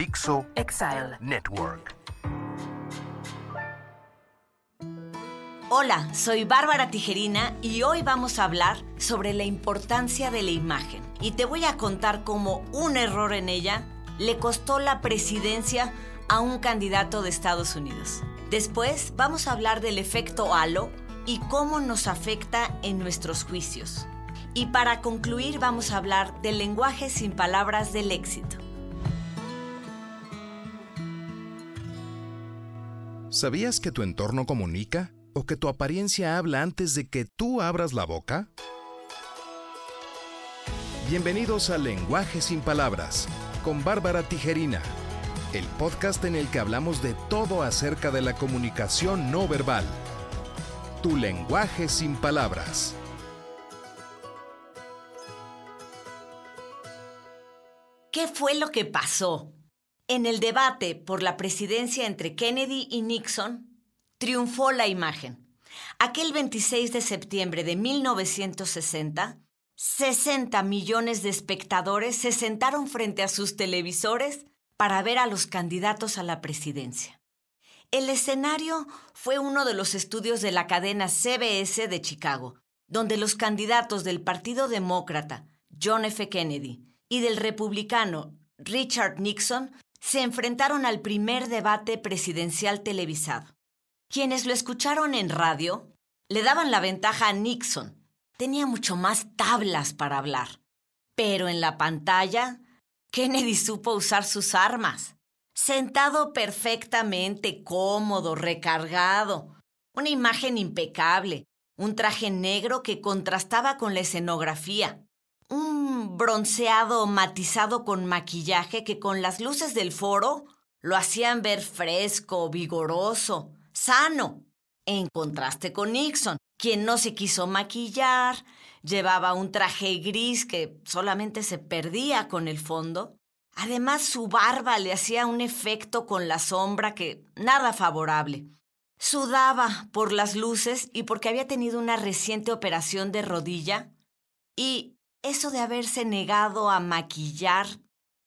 Dixo Exile Network. Hola, soy Bárbara Tijerina y hoy vamos a hablar sobre la importancia de la imagen. Y te voy a contar cómo un error en ella le costó la presidencia a un candidato de Estados Unidos. Después vamos a hablar del efecto halo y cómo nos afecta en nuestros juicios. Y para concluir vamos a hablar del lenguaje sin palabras del éxito. ¿Sabías que tu entorno comunica o que tu apariencia habla antes de que tú abras la boca? Bienvenidos a Lenguaje sin Palabras con Bárbara Tijerina, el podcast en el que hablamos de todo acerca de la comunicación no verbal. Tu lenguaje sin palabras. ¿Qué fue lo que pasó? En el debate por la presidencia entre Kennedy y Nixon, triunfó la imagen. Aquel 26 de septiembre de 1960, 60 millones de espectadores se sentaron frente a sus televisores para ver a los candidatos a la presidencia. El escenario fue uno de los estudios de la cadena CBS de Chicago, donde los candidatos del Partido Demócrata, John F. Kennedy, y del republicano Richard Nixon se enfrentaron al primer debate presidencial televisado. Quienes lo escucharon en radio le daban la ventaja a Nixon. Tenía mucho más tablas para hablar. Pero en la pantalla, Kennedy supo usar sus armas. Sentado perfectamente, cómodo, recargado. Una imagen impecable. Un traje negro que contrastaba con la escenografía un bronceado matizado con maquillaje que con las luces del foro lo hacían ver fresco, vigoroso, sano, en contraste con Nixon, quien no se quiso maquillar, llevaba un traje gris que solamente se perdía con el fondo. Además, su barba le hacía un efecto con la sombra que nada favorable. Sudaba por las luces y porque había tenido una reciente operación de rodilla y eso de haberse negado a maquillar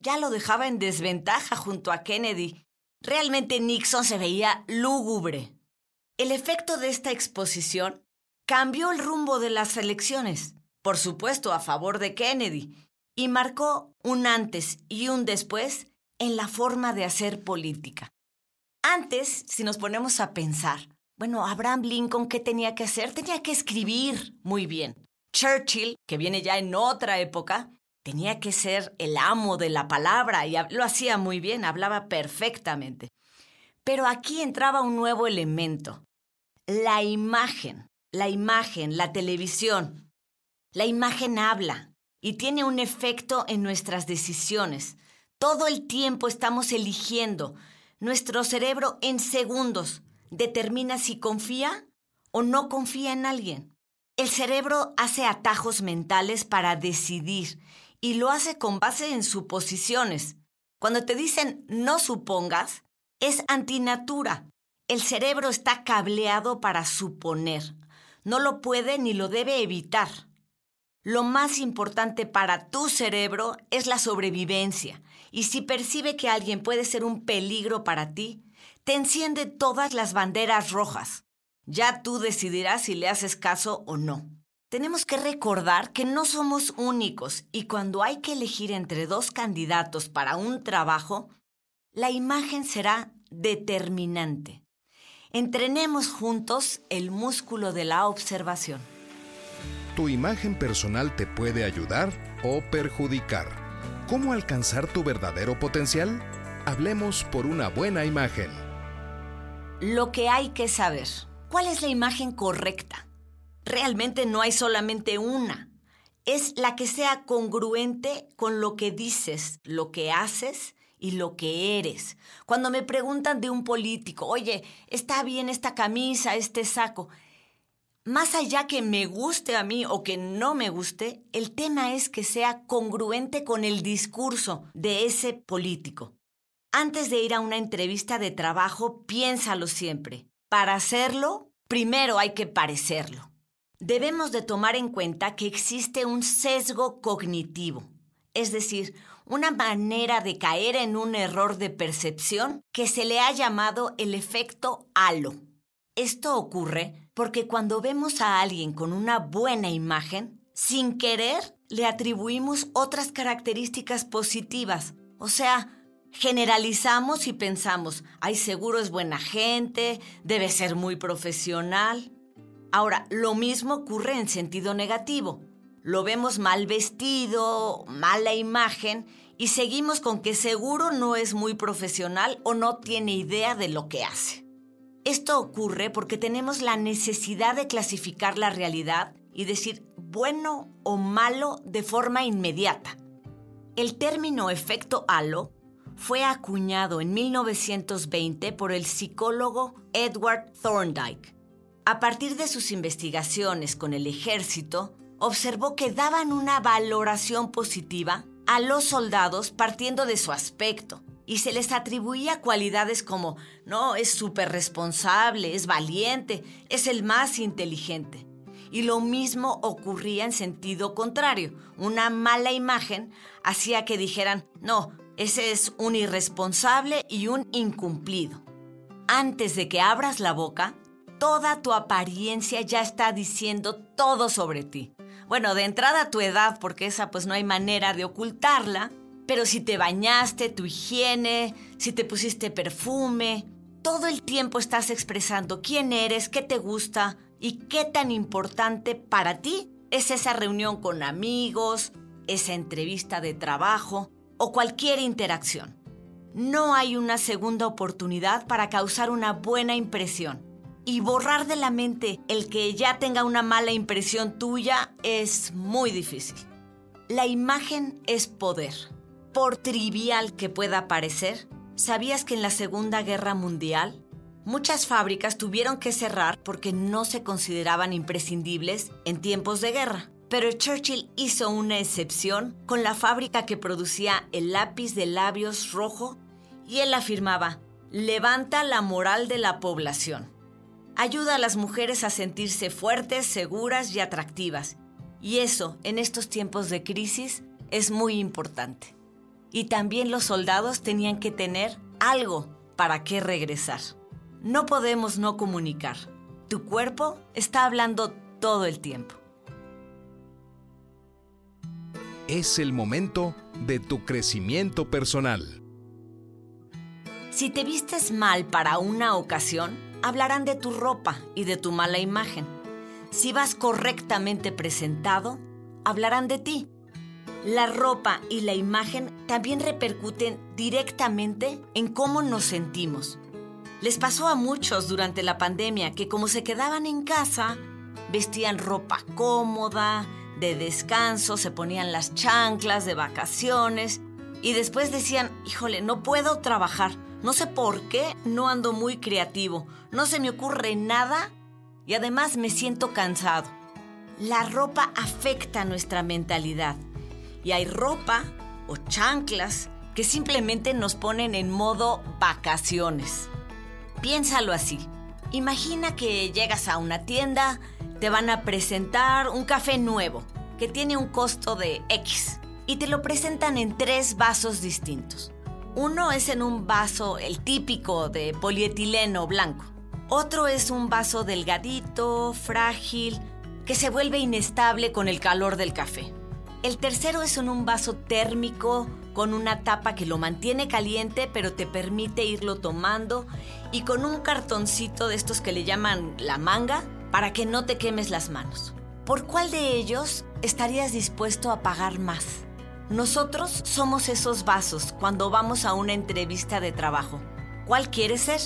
ya lo dejaba en desventaja junto a Kennedy. Realmente Nixon se veía lúgubre. El efecto de esta exposición cambió el rumbo de las elecciones, por supuesto a favor de Kennedy, y marcó un antes y un después en la forma de hacer política. Antes, si nos ponemos a pensar, bueno, Abraham Lincoln, ¿qué tenía que hacer? Tenía que escribir muy bien. Churchill, que viene ya en otra época, tenía que ser el amo de la palabra y lo hacía muy bien, hablaba perfectamente. Pero aquí entraba un nuevo elemento, la imagen, la imagen, la televisión. La imagen habla y tiene un efecto en nuestras decisiones. Todo el tiempo estamos eligiendo. Nuestro cerebro en segundos determina si confía o no confía en alguien. El cerebro hace atajos mentales para decidir y lo hace con base en suposiciones. Cuando te dicen no supongas, es antinatura. El cerebro está cableado para suponer. No lo puede ni lo debe evitar. Lo más importante para tu cerebro es la sobrevivencia. Y si percibe que alguien puede ser un peligro para ti, te enciende todas las banderas rojas. Ya tú decidirás si le haces caso o no. Tenemos que recordar que no somos únicos y cuando hay que elegir entre dos candidatos para un trabajo, la imagen será determinante. Entrenemos juntos el músculo de la observación. Tu imagen personal te puede ayudar o perjudicar. ¿Cómo alcanzar tu verdadero potencial? Hablemos por una buena imagen. Lo que hay que saber. ¿Cuál es la imagen correcta? Realmente no hay solamente una. Es la que sea congruente con lo que dices, lo que haces y lo que eres. Cuando me preguntan de un político, oye, está bien esta camisa, este saco, más allá que me guste a mí o que no me guste, el tema es que sea congruente con el discurso de ese político. Antes de ir a una entrevista de trabajo, piénsalo siempre. Para hacerlo, primero hay que parecerlo. Debemos de tomar en cuenta que existe un sesgo cognitivo, es decir, una manera de caer en un error de percepción que se le ha llamado el efecto halo. Esto ocurre porque cuando vemos a alguien con una buena imagen, sin querer le atribuimos otras características positivas. O sea, generalizamos y pensamos, ay, seguro es buena gente, debe ser muy profesional. Ahora, lo mismo ocurre en sentido negativo. Lo vemos mal vestido, mala imagen, y seguimos con que seguro no es muy profesional o no tiene idea de lo que hace. Esto ocurre porque tenemos la necesidad de clasificar la realidad y decir bueno o malo de forma inmediata. El término efecto halo fue acuñado en 1920 por el psicólogo Edward Thorndike. A partir de sus investigaciones con el ejército, observó que daban una valoración positiva a los soldados partiendo de su aspecto y se les atribuía cualidades como, no, es súper responsable, es valiente, es el más inteligente. Y lo mismo ocurría en sentido contrario. Una mala imagen hacía que dijeran, no, ese es un irresponsable y un incumplido. Antes de que abras la boca, toda tu apariencia ya está diciendo todo sobre ti. Bueno, de entrada tu edad, porque esa pues no hay manera de ocultarla, pero si te bañaste, tu higiene, si te pusiste perfume, todo el tiempo estás expresando quién eres, qué te gusta y qué tan importante para ti es esa reunión con amigos, esa entrevista de trabajo o cualquier interacción. No hay una segunda oportunidad para causar una buena impresión. Y borrar de la mente el que ya tenga una mala impresión tuya es muy difícil. La imagen es poder. Por trivial que pueda parecer, ¿sabías que en la Segunda Guerra Mundial muchas fábricas tuvieron que cerrar porque no se consideraban imprescindibles en tiempos de guerra? Pero Churchill hizo una excepción con la fábrica que producía el lápiz de labios rojo y él afirmaba, levanta la moral de la población. Ayuda a las mujeres a sentirse fuertes, seguras y atractivas. Y eso, en estos tiempos de crisis, es muy importante y también los soldados tenían que tener algo para qué regresar. No podemos no comunicar. Tu cuerpo está hablando todo el tiempo. Es el momento de tu crecimiento personal. Si te vistes mal para una ocasión, hablarán de tu ropa y de tu mala imagen. Si vas correctamente presentado, hablarán de ti la ropa y la imagen también repercuten directamente en cómo nos sentimos. Les pasó a muchos durante la pandemia que como se quedaban en casa, vestían ropa cómoda, de descanso, se ponían las chanclas de vacaciones y después decían, híjole, no puedo trabajar, no sé por qué, no ando muy creativo, no se me ocurre nada y además me siento cansado. La ropa afecta nuestra mentalidad y hay ropa o chanclas que simplemente nos ponen en modo vacaciones. Piénsalo así. Imagina que llegas a una tienda, te van a presentar un café nuevo que tiene un costo de X y te lo presentan en tres vasos distintos. Uno es en un vaso, el típico de polietileno blanco. Otro es un vaso delgadito, frágil, que se vuelve inestable con el calor del café. El tercero es en un vaso térmico con una tapa que lo mantiene caliente pero te permite irlo tomando y con un cartoncito de estos que le llaman la manga para que no te quemes las manos. ¿Por cuál de ellos estarías dispuesto a pagar más? Nosotros somos esos vasos cuando vamos a una entrevista de trabajo. ¿Cuál quieres ser?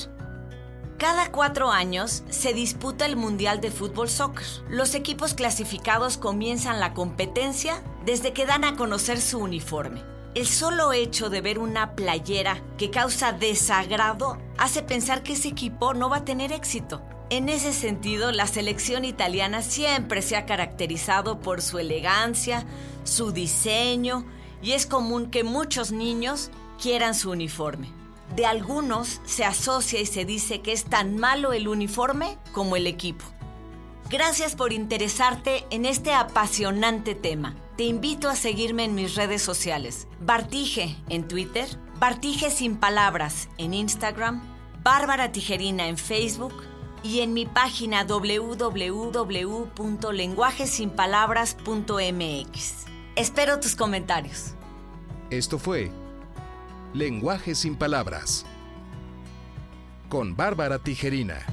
Cada cuatro años se disputa el Mundial de Fútbol Soccer. Los equipos clasificados comienzan la competencia desde que dan a conocer su uniforme. El solo hecho de ver una playera que causa desagrado hace pensar que ese equipo no va a tener éxito. En ese sentido, la selección italiana siempre se ha caracterizado por su elegancia, su diseño, y es común que muchos niños quieran su uniforme de algunos se asocia y se dice que es tan malo el uniforme como el equipo. Gracias por interesarte en este apasionante tema. Te invito a seguirme en mis redes sociales. Bartige en Twitter, Bartige sin palabras en Instagram, Bárbara Tijerina en Facebook y en mi página www.lenguajesinpalabras.mx. Espero tus comentarios. Esto fue Lenguaje sin Palabras con Bárbara Tijerina.